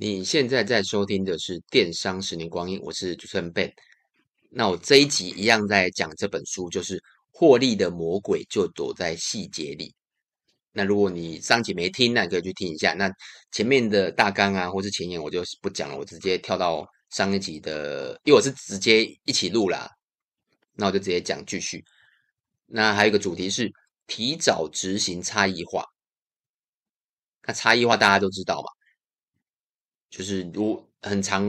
你现在在收听的是《电商十年光阴》，我是主持人 Ben。那我这一集一样在讲这本书，就是获利的魔鬼就躲在细节里。那如果你上集没听，那你可以去听一下。那前面的大纲啊，或是前言，我就不讲了，我直接跳到上一集的，因为我是直接一起录啦。那我就直接讲继续。那还有一个主题是提早执行差异化。那差异化大家都知道嘛。就是如很常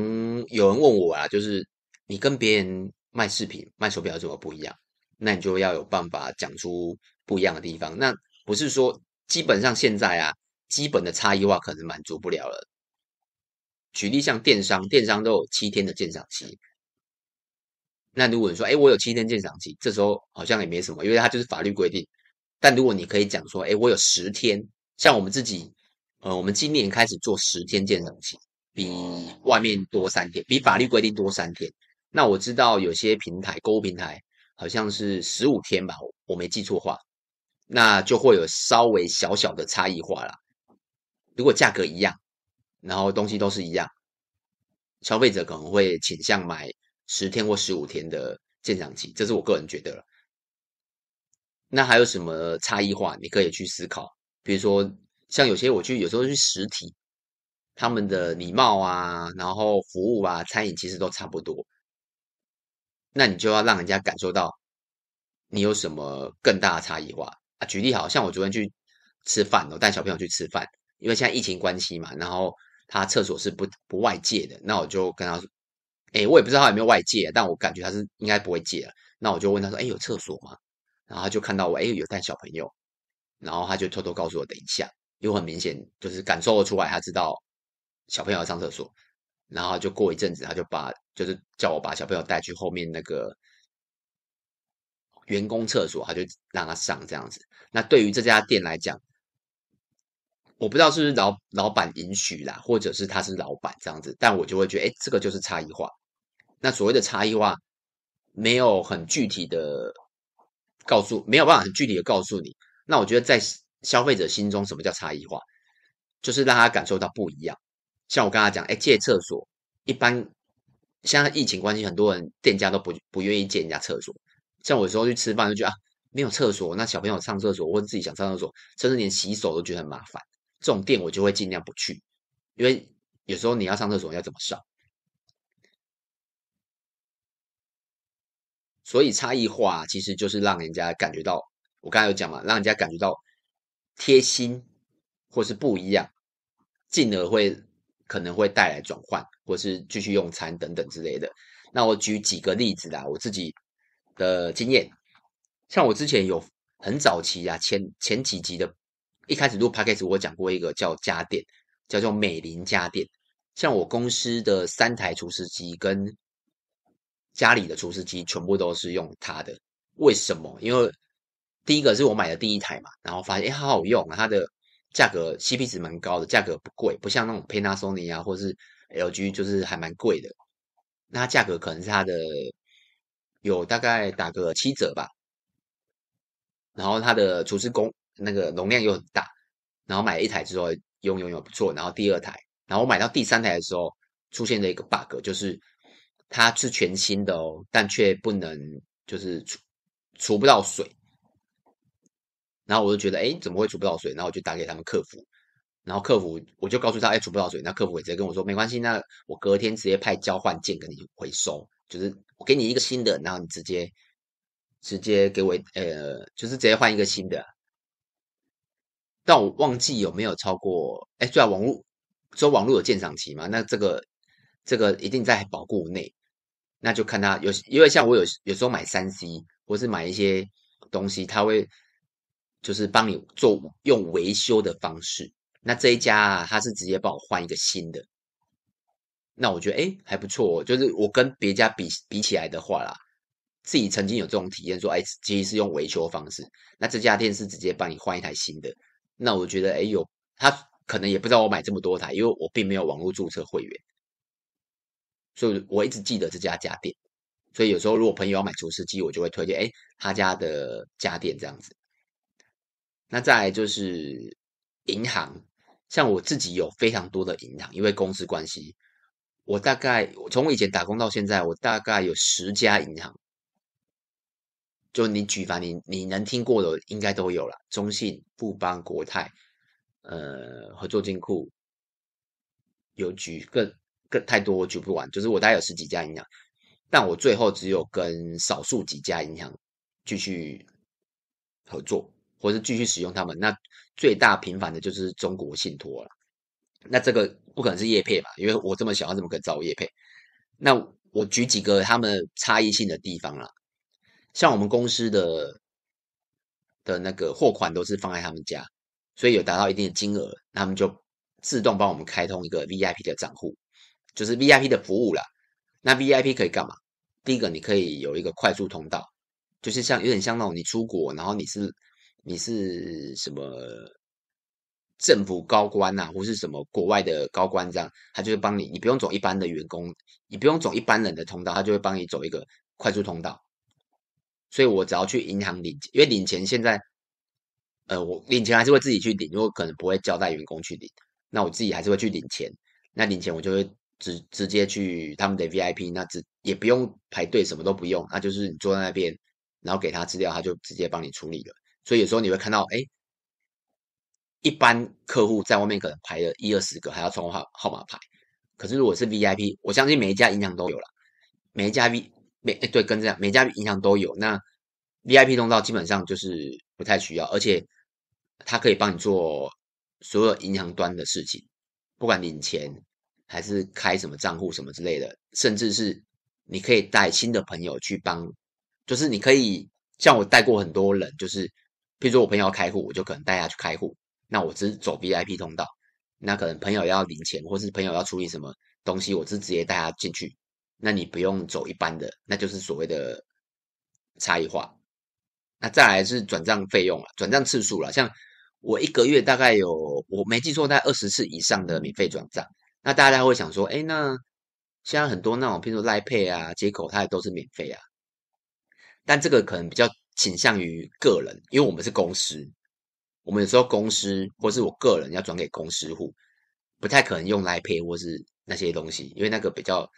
有人问我啊，就是你跟别人卖饰品、卖手表有什么不一样？那你就要有办法讲出不一样的地方。那不是说基本上现在啊，基本的差异化可能满足不了了。举例像电商，电商都有七天的鉴赏期。那如果你说，哎，我有七天鉴赏期，这时候好像也没什么，因为它就是法律规定。但如果你可以讲说，哎，我有十天，像我们自己，呃，我们今年开始做十天鉴赏期。比外面多三天，比法律规定多三天。那我知道有些平台，购物平台好像是十五天吧，我没记错话，那就会有稍微小小的差异化啦。如果价格一样，然后东西都是一样，消费者可能会倾向买十天或十五天的鉴赏期，这是我个人觉得了。那还有什么差异化？你可以去思考，比如说像有些我去，有时候去实体。他们的礼貌啊，然后服务啊，餐饮其实都差不多。那你就要让人家感受到你有什么更大的差异化啊。举例好像我昨天去吃饭，我带小朋友去吃饭，因为现在疫情关系嘛，然后他厕所是不不外借的。那我就跟他说，哎，我也不知道他有没有外借，但我感觉他是应该不会借了。那我就问他说，哎，有厕所吗？然后他就看到我，哎，有带小朋友，然后他就偷偷告诉我，等一下，又很明显就是感受得出来，他知道。小朋友上厕所，然后就过一阵子，他就把就是叫我把小朋友带去后面那个员工厕所，他就让他上这样子。那对于这家店来讲，我不知道是不是老老板允许啦，或者是他是老板这样子，但我就会觉得，哎，这个就是差异化。那所谓的差异化，没有很具体的告诉，没有办法很具体的告诉你。那我觉得在消费者心中，什么叫差异化？就是让他感受到不一样。像我跟他讲，哎，借厕所，一般现在疫情关系，很多人店家都不不愿意借人家厕所。像我有时候去吃饭，就觉得啊，没有厕所，那小朋友上厕所或者自己想上厕所，甚至连洗手都觉得很麻烦。这种店我就会尽量不去，因为有时候你要上厕所要怎么上？所以差异化其实就是让人家感觉到，我刚才有讲嘛，让人家感觉到贴心或是不一样，进而会。可能会带来转换，或是继续用餐等等之类的。那我举几个例子啦，我自己的经验，像我之前有很早期啊，前前几集的，一开始录 podcast 我讲过一个叫家电，叫做美林家电。像我公司的三台厨师机跟家里的厨师机全部都是用它的。为什么？因为第一个是我买的第一台嘛，然后发现哎，好好用啊，它的。价格 CP 值蛮高的，价格不贵，不像那种 Panasonic 啊，或是 LG，就是还蛮贵的。那价格可能是它的有大概打个七折吧。然后它的厨师工那个容量又很大，然后买一台之后用用用不错。然后第二台，然后买到第三台的时候，出现了一个 bug，就是它是全新的哦，但却不能就是除除不到水。然后我就觉得，哎，怎么会储不到水？然后我就打给他们客服，然后客服我就告诉他，哎，储不到水。那客服也直接跟我说，没关系，那我隔天直接派交换件给你回收，就是我给你一个新的，然后你直接直接给我，呃，就是直接换一个新的。但我忘记有没有超过，哎，对啊，网络说网络有鉴赏期嘛？那这个这个一定在保固内，那就看他有，因为像我有有时候买三 C 或是买一些东西，他会。就是帮你做用维修的方式，那这一家啊，他是直接帮我换一个新的，那我觉得诶还不错，就是我跟别家比比起来的话啦，自己曾经有这种体验，说诶其实是用维修方式，那这家店是直接帮你换一台新的，那我觉得诶有他可能也不知道我买这么多台，因为我并没有网络注册会员，所以我一直记得这家家电，所以有时候如果朋友要买厨师机，我就会推荐诶他家的家电这样子。那再来就是银行，像我自己有非常多的银行，因为公司关系，我大概我从我以前打工到现在，我大概有十家银行。就你举凡你你能听过的，应该都有了。中信、富邦、国泰，呃，合作金库，有举更更太多，我举不完。就是我大概有十几家银行，但我最后只有跟少数几家银行继续合作，或是继续使用他们。那最大频繁的就是中国信托了。那这个不可能是业配吧？因为我这么小，怎么可能找我业配？那我举几个他们差异性的地方啦。像我们公司的的那个货款都是放在他们家，所以有达到一定的金额，他们就自动帮我们开通一个 VIP 的账户，就是 VIP 的服务啦。那 VIP 可以干嘛？第一个，你可以有一个快速通道，就是像有点像那种你出国，然后你是你是什么政府高官呐、啊，或是什么国外的高官这样，他就会帮你，你不用走一般的员工，你不用走一般人的通道，他就会帮你走一个快速通道。所以我只要去银行领，因为领钱现在，呃，我领钱还是会自己去领，因为可能不会交代员工去领，那我自己还是会去领钱。那领钱我就会直直接去他们的 VIP，那直也不用排队，什么都不用，那就是你坐在那边，然后给他资料，他就直接帮你处理了。所以有时候你会看到，哎，一般客户在外面可能排了一二十个，还要充号号码牌，可是如果是 VIP，我相信每一家银行都有了，每一家 V。每对跟这样，每家银行都有。那 VIP 通道基本上就是不太需要，而且它可以帮你做所有银行端的事情，不管领钱还是开什么账户什么之类的，甚至是你可以带新的朋友去帮，就是你可以像我带过很多人，就是譬如说我朋友要开户，我就可能带他去开户。那我只是走 VIP 通道，那可能朋友要领钱，或是朋友要处理什么东西，我是直接带他进去。那你不用走一般的，那就是所谓的差异化。那再来是转账费用了，转账次数了。像我一个月大概有，我没记错，大概二十次以上的免费转账。那大家会想说，哎，那现在很多那种，譬如说 l i p a y 啊、接口，它也都是免费啊。但这个可能比较倾向于个人，因为我们是公司，我们有时候公司或是我个人要转给公司户，不太可能用 Line Pay 或是那些东西，因为那个比较。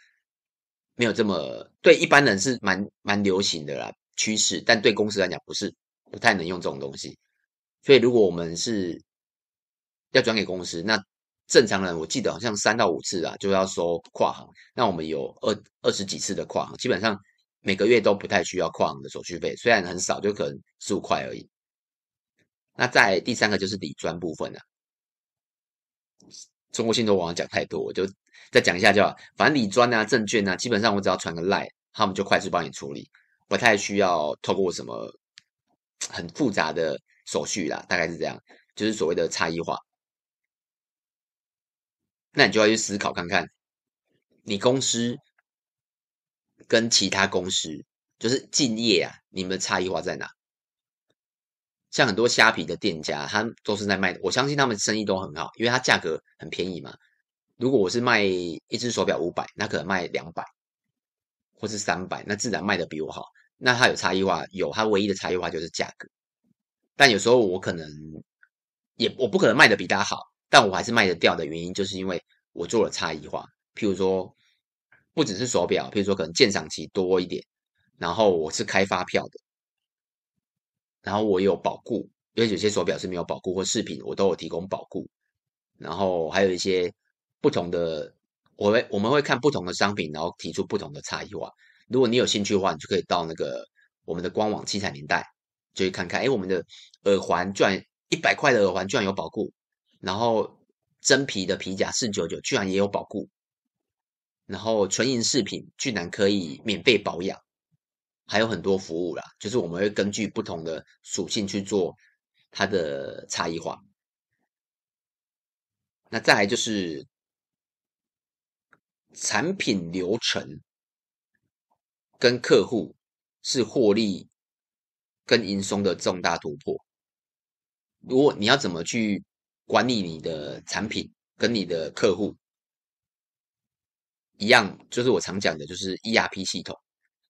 没有这么对一般人是蛮蛮流行的啦趋势，但对公司来讲不是不太能用这种东西。所以如果我们是要转给公司，那正常人我记得好像三到五次啊就要收跨行。那我们有二二十几次的跨行，基本上每个月都不太需要跨行的手续费，虽然很少，就可能十五块而已。那在第三个就是理专部分了，中国信托网讲太多，我就。再讲一下就好，反正理专啊、证券啊，基本上我只要传个 LINE，他们就快速帮你处理，不太需要透过什么很复杂的手续啦，大概是这样，就是所谓的差异化。那你就要去思考看看，你公司跟其他公司就是敬业啊，你们的差异化在哪？像很多虾皮的店家，他都是在卖，我相信他们生意都很好，因为它价格很便宜嘛。如果我是卖一只手表五百，那可能卖两百，或是三百，那自然卖的比我好。那它有差异化，有它唯一的差异化就是价格。但有时候我可能也我不可能卖的比他好，但我还是卖得掉的原因，就是因为我做了差异化。譬如说，不只是手表，譬如说可能鉴赏期多一点，然后我是开发票的，然后我有保固，因为有些手表是没有保固，或饰品我都有提供保固，然后还有一些。不同的，我会我们会看不同的商品，然后提出不同的差异化。如果你有兴趣的话，你就可以到那个我们的官网七彩年代，就去看看。哎，我们的耳环居然一百块的耳环居然有保固，然后真皮的皮夹四九九居然也有保固，然后纯银饰品居然可以免费保养，还有很多服务啦。就是我们会根据不同的属性去做它的差异化。那再来就是。产品流程跟客户是获利跟营收的重大突破。如果你要怎么去管理你的产品跟你的客户一样，就是我常讲的，就是 ERP 系统。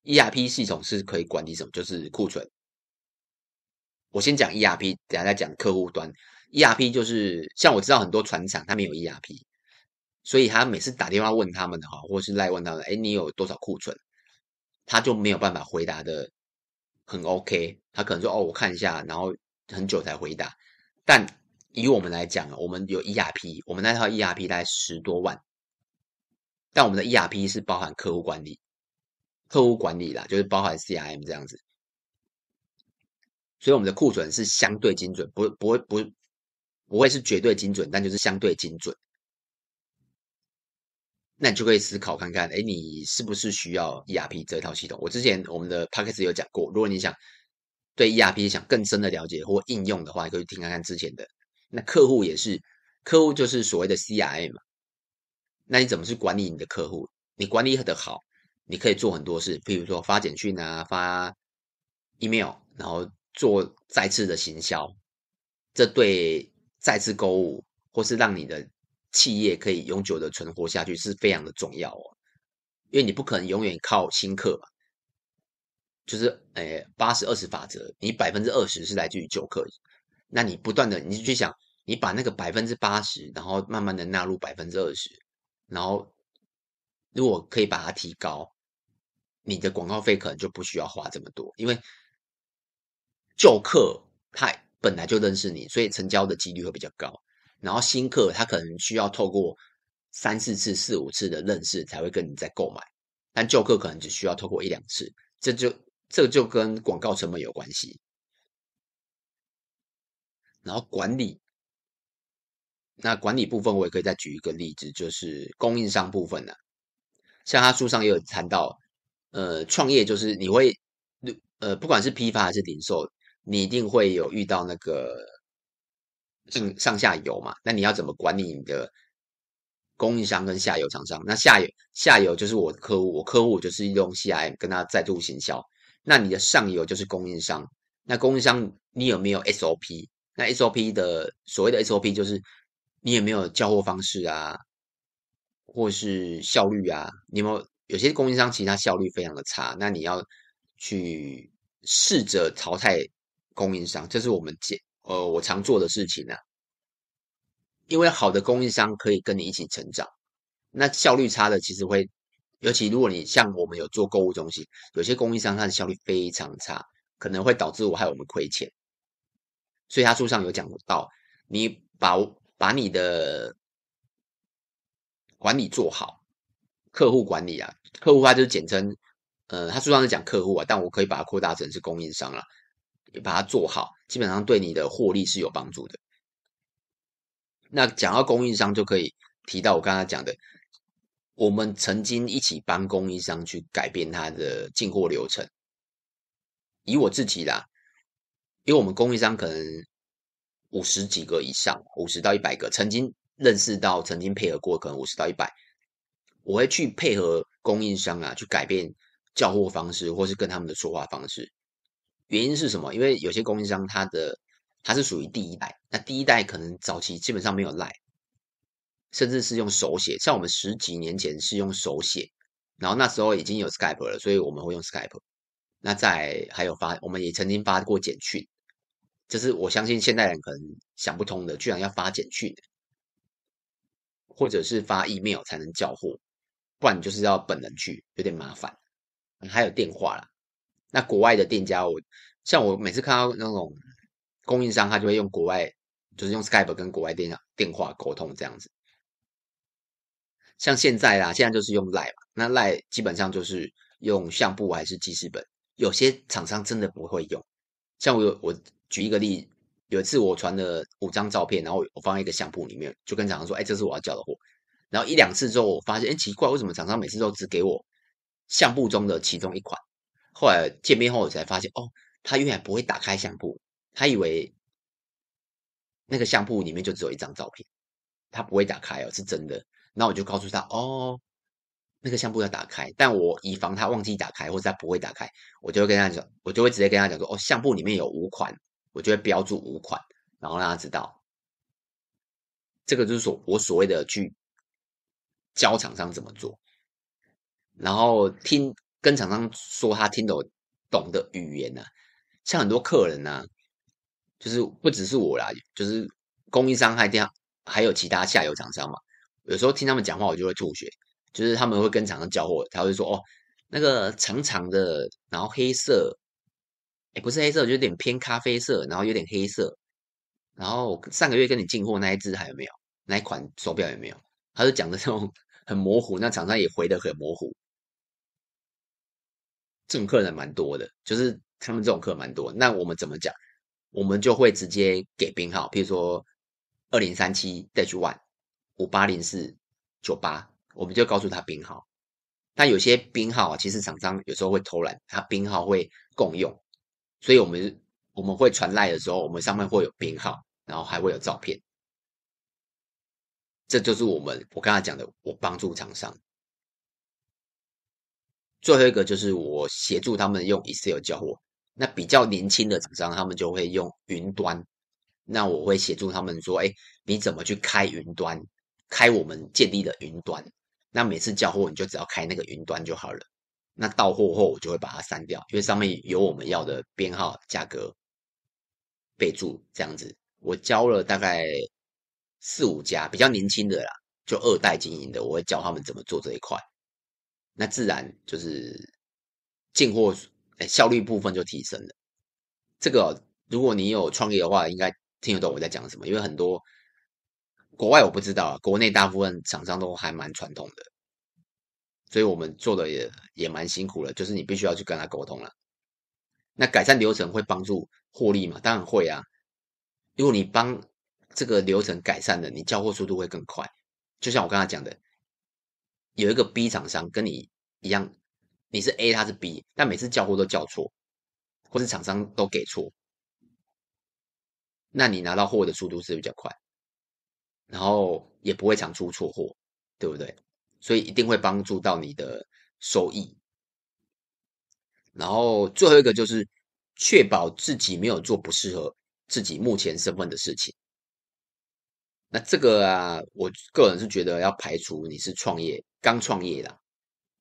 ERP 系统是可以管理什么？就是库存。我先讲 ERP，等下再讲客户端。ERP 就是像我知道很多船厂他没有 ERP，所以他每次打电话问他们的哈，或是来问他们，哎，你有多少库存？他就没有办法回答的很 OK，他可能说哦，我看一下，然后很久才回答。但以我们来讲，我们有 ERP，我们那套 ERP 大概十多万，但我们的 ERP 是包含客户管理，客户管理啦，就是包含 CRM 这样子，所以我们的库存是相对精准，不不会不不会是绝对精准，但就是相对精准。那你就可以思考看看，哎，你是不是需要 ERP 这套系统？我之前我们的 Podcast 有讲过，如果你想对 ERP 想更深的了解或应用的话，可以听看看之前的。那客户也是，客户就是所谓的 CRM 嘛。那你怎么去管理你的客户？你管理的好，你可以做很多事，譬如说发简讯啊，发 email，然后做再次的行销，这对再次购物或是让你的。企业可以永久的存活下去是非常的重要哦，因为你不可能永远靠新客嘛，就是诶八十二十法则，你百分之二十是来自于旧客，那你不断的你就去想，你把那个百分之八十，然后慢慢的纳入百分之二十，然后如果可以把它提高，你的广告费可能就不需要花这么多，因为旧客他本来就认识你，所以成交的几率会比较高。然后新客他可能需要透过三四次、四五次的认识才会跟你再购买，但旧客可能只需要透过一两次，这就这就跟广告成本有关系。然后管理，那管理部分我也可以再举一个例子，就是供应商部分呢、像他书上也有谈到，呃，创业就是你会，呃，不管是批发还是零售，你一定会有遇到那个。上上下游嘛，那你要怎么管理你的供应商跟下游厂商？那下游下游就是我的客户，我客户就是用 CRM 跟他再度行销。那你的上游就是供应商，那供应商你有没有 SOP？那 SOP 的所谓的 SOP 就是你有没有交货方式啊，或是效率啊？你有没有有些供应商其实他效率非常的差，那你要去试着淘汰供应商，这是我们解。呃，我常做的事情、啊，因为好的供应商可以跟你一起成长，那效率差的其实会，尤其如果你像我们有做购物中心，有些供应商他的效率非常差，可能会导致我害我们亏钱。所以他书上有讲到，你把把你的管理做好，客户管理啊，客户他就是简称，呃，他书上是讲客户啊，但我可以把它扩大成是供应商了。你把它做好，基本上对你的获利是有帮助的。那讲到供应商，就可以提到我刚才讲的，我们曾经一起帮供应商去改变他的进货流程。以我自己啦，因为我们供应商可能五十几个以上，五十到一百个，曾经认识到、曾经配合过，可能五十到一百，我会去配合供应商啊，去改变交货方式，或是跟他们的说话方式。原因是什么？因为有些供应商，他的他是属于第一代，那第一代可能早期基本上没有 LINE，甚至是用手写。像我们十几年前是用手写，然后那时候已经有 Skype 了，所以我们会用 Skype。那在还有发，我们也曾经发过简讯，就是我相信现代人可能想不通的，居然要发简讯，或者是发 email 才能叫货，不然就是要本人去，有点麻烦。还有电话啦。那国外的店家，我像我每次看到那种供应商，他就会用国外，就是用 Skype 跟国外电电话沟通这样子。像现在啦，现在就是用 Line，那 Line 基本上就是用相簿还是记事本。有些厂商真的不会用，像我我举一个例，有一次我传了五张照片，然后我放在一个相簿里面，就跟厂商说：“哎，这是我要交的货。”然后一两次之后，我发现，哎，奇怪，为什么厂商每次都只给我相簿中的其中一款？后来见面后，我才发现，哦，他原来不会打开相簿，他以为那个相簿里面就只有一张照片，他不会打开哦，是真的。那我就告诉他，哦，那个相簿要打开，但我以防他忘记打开或者他不会打开，我就会跟他讲，我就会直接跟他讲说，哦，相簿里面有五款，我就会标注五款，然后让他知道，这个就是所我所谓的去教厂商怎么做，然后听。跟厂商说他听得懂的语言呢、像很多客人呢、就是不只是我啦，就是供应商还这样，还有其他下游厂商嘛。有时候听他们讲话，我就会吐血。就是他们会跟厂商交货，他会说：“哦，那个长长的，然后黑色，哎，不是黑色，就有点偏咖啡色，然后有点黑色。然后上个月跟你进货那一只还有没有？那一款手表有没有？”他就讲的这种很模糊，那厂商也回的很模糊。这种客人蛮多的，就是他们这种客蛮多。那我们怎么讲？我们就会直接给编号，譬如说二零三七 dash one 五八零四九八。我们就告诉他编号，但有些编号啊，其实厂商有时候会偷懒，他编号会共用，所以我们我们会传赖的时候，我们上面会有编号，然后还会有照片，这就是我们我刚才讲的，我帮助厂商。最后一个就是我协助他们用 Excel 交货，那比较年轻的厂商，他们就会用云端，那我会协助他们说，哎，你怎么去开云端，开我们建立的云端。那每次交货你就只要开那个云端就好了。那到货后我就会把它删掉，因为上面有我们要的编号、价格、备注这样子。我教了大概四五家比较年轻的啦，就二代经营的，我会教他们怎么做这一块。那自然就是进货效率部分就提升了。这个如果你有创业的话，应该听得懂我在讲什么，因为很多。国外我不知道，国内大部分厂商都还蛮传统的，所以我们做的也也蛮辛苦的，就是你必须要去跟他沟通了。那改善流程会帮助获利吗？当然会啊。如果你帮这个流程改善了，你交货速度会更快。就像我刚才讲的，有一个 B 厂商跟你一样，你是 A，他是 B，但每次交货都交错，或是厂商都给错，那你拿到货的速度是比较快。然后也不会常出错货，对不对？所以一定会帮助到你的收益。然后最后一个就是确保自己没有做不适合自己目前身份的事情。那这个啊，我个人是觉得要排除你是创业，刚创业的，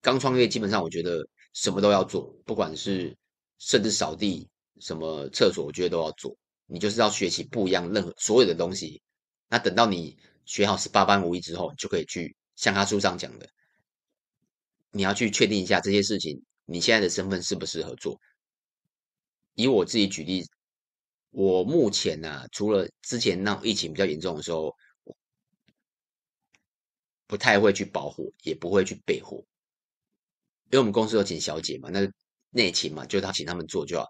刚创业基本上我觉得什么都要做，不管是甚至扫地、什么厕所，我觉得都要做。你就是要学习不一样任何所有的东西。那等到你学好十八般武艺之后，你就可以去像他书上讲的，你要去确定一下这些事情，你现在的身份适不适合做。以我自己举例，我目前呢、啊，除了之前那疫情比较严重的时候，不太会去保货，也不会去备货，因为我们公司有请小姐嘛，那内勤嘛，就是他请他们做就好，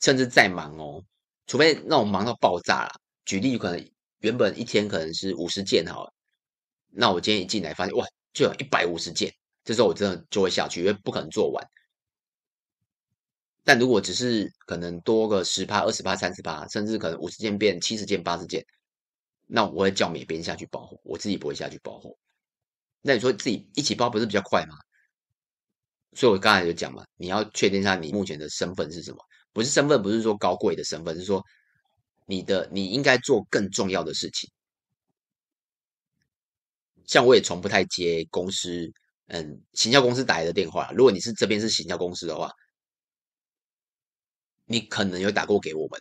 甚至再忙哦，除非那种忙到爆炸了，举例可能。原本一天可能是五十件好了，那我今天一进来发现哇，就有一百五十件，这时候我真的就会下去，因为不可能做完。但如果只是可能多个十趴、二十趴、三十趴，甚至可能五十件变七十件、八十件，那我会叫每边下去包货，我自己不会下去包货。那你说自己一起包不是比较快吗？所以我刚才就讲嘛，你要确定一下你目前的身份是什么，不是身份，不是说高贵的身份，是说。你的你应该做更重要的事情，像我也从不太接公司，嗯，行销公司打来的电话。如果你是这边是行销公司的话，你可能有打过给我们，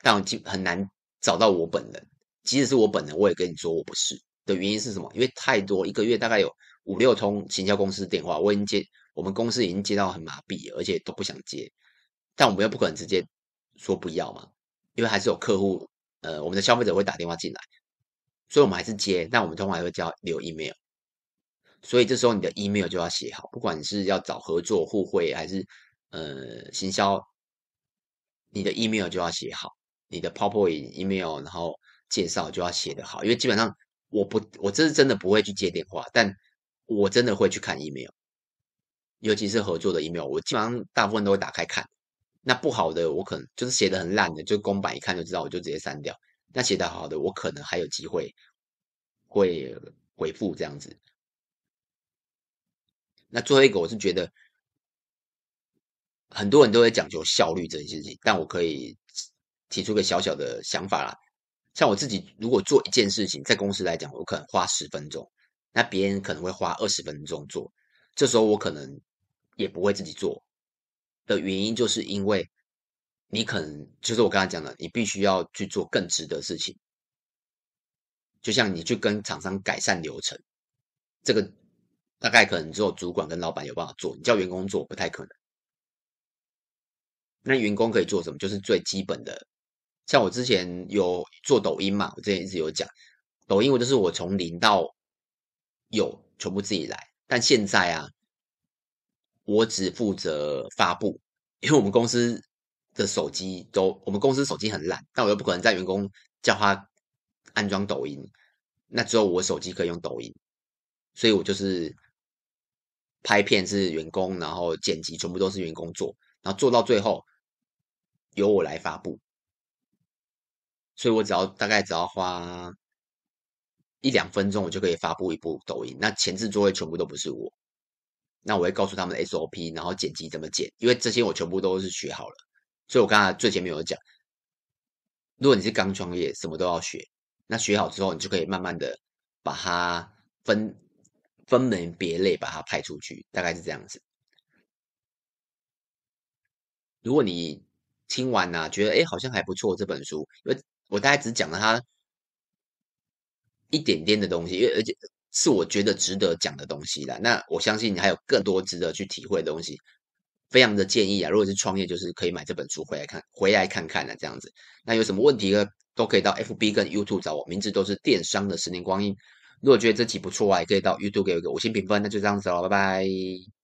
但我很难找到我本人。即使是我本人，我也跟你说我不是的原因是什么？因为太多，一个月大概有五六通行销公司电话，我已经接，我们公司已经接到很麻痹，而且都不想接。但我们又不可能直接说不要嘛。因为还是有客户，呃，我们的消费者会打电话进来，所以我们还是接，但我们通常还会叫留 email。所以这时候你的 email 就要写好，不管你是要找合作互惠还是呃行销，你的 email 就要写好，你的 PowerPoint email，然后介绍就要写得好，因为基本上我不，我这是真的不会去接电话，但我真的会去看 email，尤其是合作的 email，我基本上大部分都会打开看。那不好的，我可能就是写的很烂的，就公版一看就知道，我就直接删掉。那写的好的，我可能还有机会会回复这样子。那最后一个，我是觉得很多人都会讲究效率这件事情，但我可以提出个小小的想法啦。像我自己，如果做一件事情，在公司来讲，我可能花十分钟，那别人可能会花二十分钟做，这时候我可能也不会自己做。的原因就是因为你可能就是我刚才讲的，你必须要去做更值得的事情，就像你去跟厂商改善流程，这个大概可能只有主管跟老板有办法做，你叫员工做不太可能。那员工可以做什么？就是最基本的，像我之前有做抖音嘛，我之前一直有讲，抖音我就是我从零到有全部自己来，但现在啊，我只负责发布，因为我们公司的手机都，我们公司手机很烂，但我又不可能在员工叫他安装抖音，那只有我手机可以用抖音，所以我就是拍片是员工，然后剪辑全部都是员工做，然后做到最后由我来发布，所以我只要大概只要花一两分钟，我就可以发布一部抖音，那前置作业全部都不是我，那我会告诉他们的 SOP，然后剪辑怎么剪，因为这些我全部都是学好了，所以我刚才最前面有讲，如果你是刚创业，什么都要学。那学好之后，你就可以慢慢的把它分分门别类，把它派出去，大概是这样子。如果你听完呢、觉得哎好像还不错这本书，因为我大概只讲了它一点点的东西，因为而且是我觉得值得讲的东西啦。那我相信你还有更多值得去体会的东西，非常的建议啊。如果是创业，就是可以买这本书回来看，回来看看的这样子。那有什么问题呢？都可以到 FB 跟 YouTube 找我，名字都是电商的十年光阴。如果觉得这集不错啊，也可以到 YouTube 给我一个五星评分。那就这样子喽，拜拜。